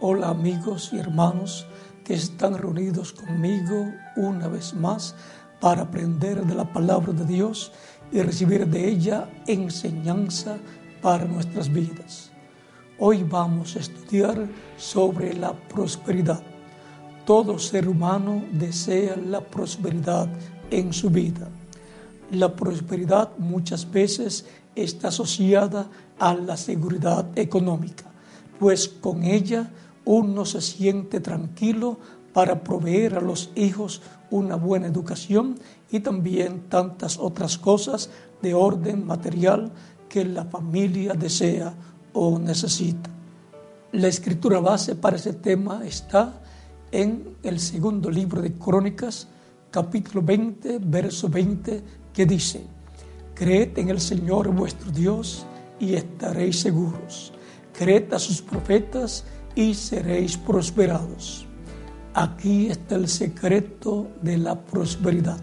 Hola amigos y hermanos que están reunidos conmigo una vez más para aprender de la palabra de Dios y recibir de ella enseñanza para nuestras vidas. Hoy vamos a estudiar sobre la prosperidad. Todo ser humano desea la prosperidad en su vida. La prosperidad muchas veces está asociada a la seguridad económica, pues con ella uno se siente tranquilo para proveer a los hijos una buena educación y también tantas otras cosas de orden material que la familia desea o necesita. La escritura base para ese tema está en el segundo libro de Crónicas, capítulo 20, verso 20, que dice, Creed en el Señor vuestro Dios y estaréis seguros. Creed a sus profetas y seréis prosperados. Aquí está el secreto de la prosperidad.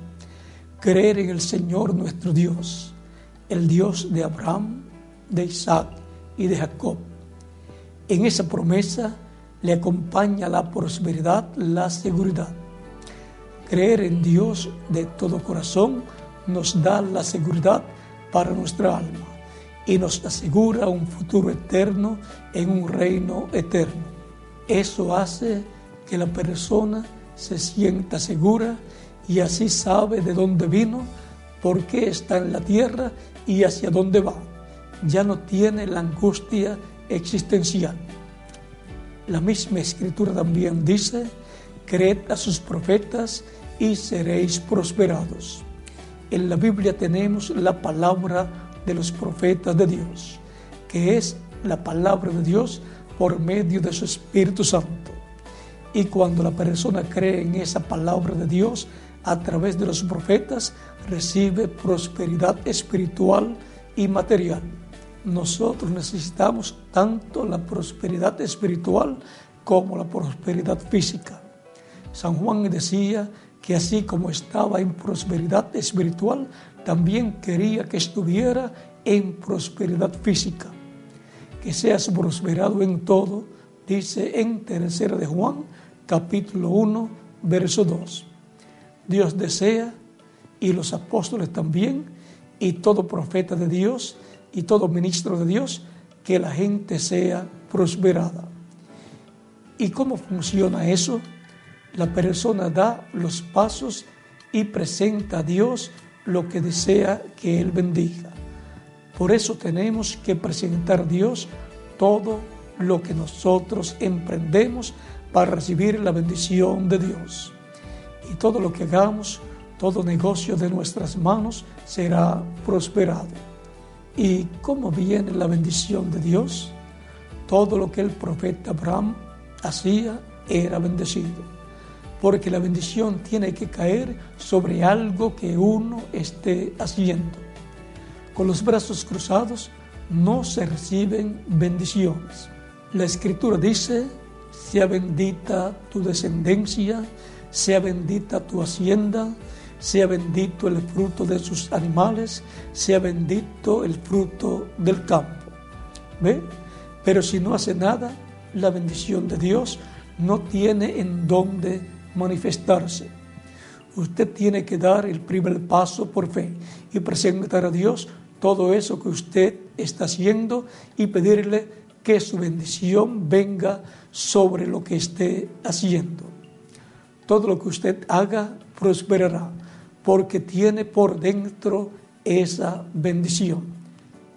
Creer en el Señor nuestro Dios, el Dios de Abraham, de Isaac y de Jacob. En esa promesa le acompaña la prosperidad, la seguridad. Creer en Dios de todo corazón nos da la seguridad para nuestra alma y nos asegura un futuro eterno en un reino eterno. Eso hace que la persona se sienta segura y así sabe de dónde vino, por qué está en la tierra y hacia dónde va. Ya no tiene la angustia existencial. La misma escritura también dice, creed a sus profetas y seréis prosperados. En la Biblia tenemos la palabra de los profetas de Dios, que es la palabra de Dios por medio de su Espíritu Santo. Y cuando la persona cree en esa palabra de Dios a través de los profetas, recibe prosperidad espiritual y material. Nosotros necesitamos tanto la prosperidad espiritual como la prosperidad física. San Juan decía que así como estaba en prosperidad espiritual, también quería que estuviera en prosperidad física. Que seas prosperado en todo, dice en tercera de Juan, capítulo 1, verso 2. Dios desea, y los apóstoles también, y todo profeta de Dios, y todo ministro de Dios, que la gente sea prosperada. ¿Y cómo funciona eso? La persona da los pasos y presenta a Dios lo que desea que Él bendiga. Por eso tenemos que presentar a Dios todo lo que nosotros emprendemos para recibir la bendición de Dios. Y todo lo que hagamos, todo negocio de nuestras manos será prosperado. ¿Y cómo viene la bendición de Dios? Todo lo que el profeta Abraham hacía era bendecido porque la bendición tiene que caer sobre algo que uno esté haciendo. Con los brazos cruzados no se reciben bendiciones. La escritura dice, sea bendita tu descendencia, sea bendita tu hacienda, sea bendito el fruto de sus animales, sea bendito el fruto del campo. ¿Ve? Pero si no hace nada, la bendición de Dios no tiene en dónde manifestarse. Usted tiene que dar el primer paso por fe y presentar a Dios todo eso que usted está haciendo y pedirle que su bendición venga sobre lo que esté haciendo. Todo lo que usted haga prosperará porque tiene por dentro esa bendición.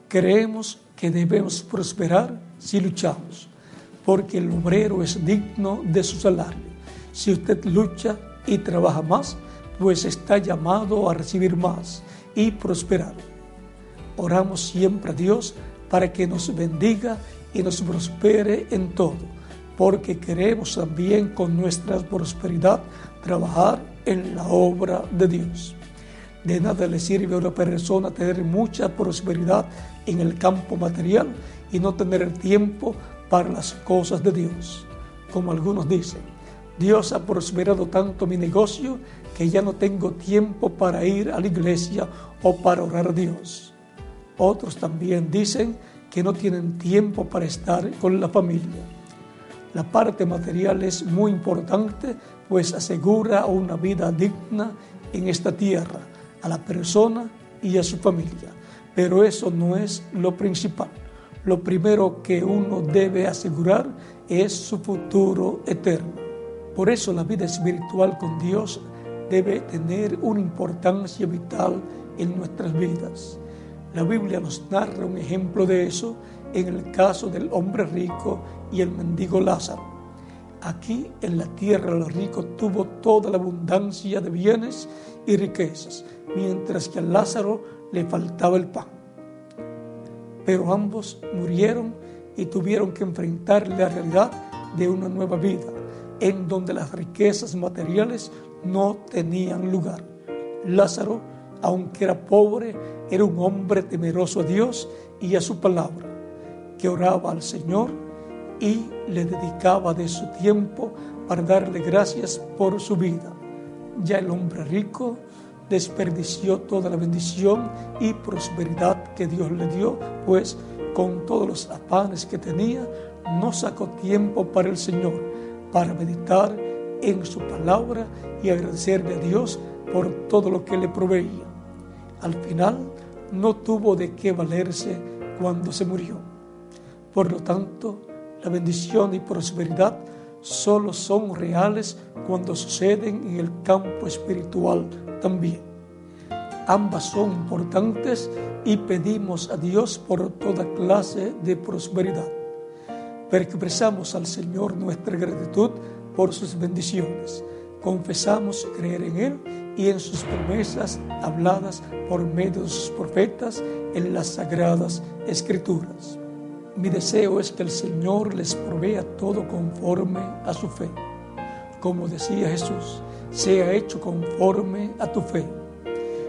Creemos que debemos prosperar si luchamos, porque el obrero es digno de su salario. Si usted lucha y trabaja más, pues está llamado a recibir más y prosperar. Oramos siempre a Dios para que nos bendiga y nos prospere en todo, porque queremos también con nuestra prosperidad trabajar en la obra de Dios. De nada le sirve a una persona tener mucha prosperidad en el campo material y no tener tiempo para las cosas de Dios, como algunos dicen. Dios ha prosperado tanto mi negocio que ya no tengo tiempo para ir a la iglesia o para orar a Dios. Otros también dicen que no tienen tiempo para estar con la familia. La parte material es muy importante, pues asegura una vida digna en esta tierra a la persona y a su familia. Pero eso no es lo principal. Lo primero que uno debe asegurar es su futuro eterno. Por eso la vida espiritual con Dios debe tener una importancia vital en nuestras vidas. La Biblia nos narra un ejemplo de eso en el caso del hombre rico y el mendigo Lázaro. Aquí en la tierra el rico tuvo toda la abundancia de bienes y riquezas, mientras que a Lázaro le faltaba el pan. Pero ambos murieron y tuvieron que enfrentar la realidad de una nueva vida, en donde las riquezas materiales no tenían lugar. Lázaro, aunque era pobre, era un hombre temeroso a Dios y a su palabra, que oraba al Señor y le dedicaba de su tiempo para darle gracias por su vida. Ya el hombre rico desperdició toda la bendición y prosperidad que Dios le dio, pues con todos los afanes que tenía, no sacó tiempo para el Señor, para meditar en su palabra y agradecerle a Dios por todo lo que le proveía. Al final, no tuvo de qué valerse cuando se murió. Por lo tanto, la bendición y prosperidad solo son reales cuando suceden en el campo espiritual también. Ambas son importantes y pedimos a Dios por toda clase de prosperidad. Pero expresamos al Señor nuestra gratitud por sus bendiciones. Confesamos creer en Él y en sus promesas habladas por medio de sus profetas en las sagradas escrituras. Mi deseo es que el Señor les provea todo conforme a su fe. Como decía Jesús, sea hecho conforme a tu fe.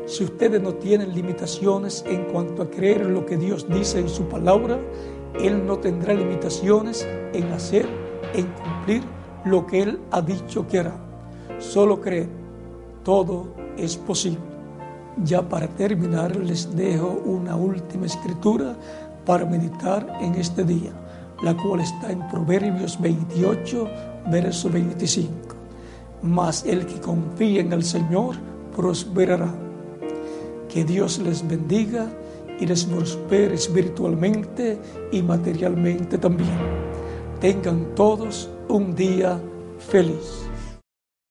Si ustedes no tienen limitaciones en cuanto a creer lo que Dios dice en su palabra, Él no tendrá limitaciones en hacer, en cumplir lo que Él ha dicho que hará. Solo creer, todo es posible. Ya para terminar les dejo una última escritura para meditar en este día, la cual está en Proverbios 28, verso 25. Mas el que confía en el Señor prosperará. Que Dios les bendiga y les prospere espiritualmente y materialmente también. Tengan todos un día feliz.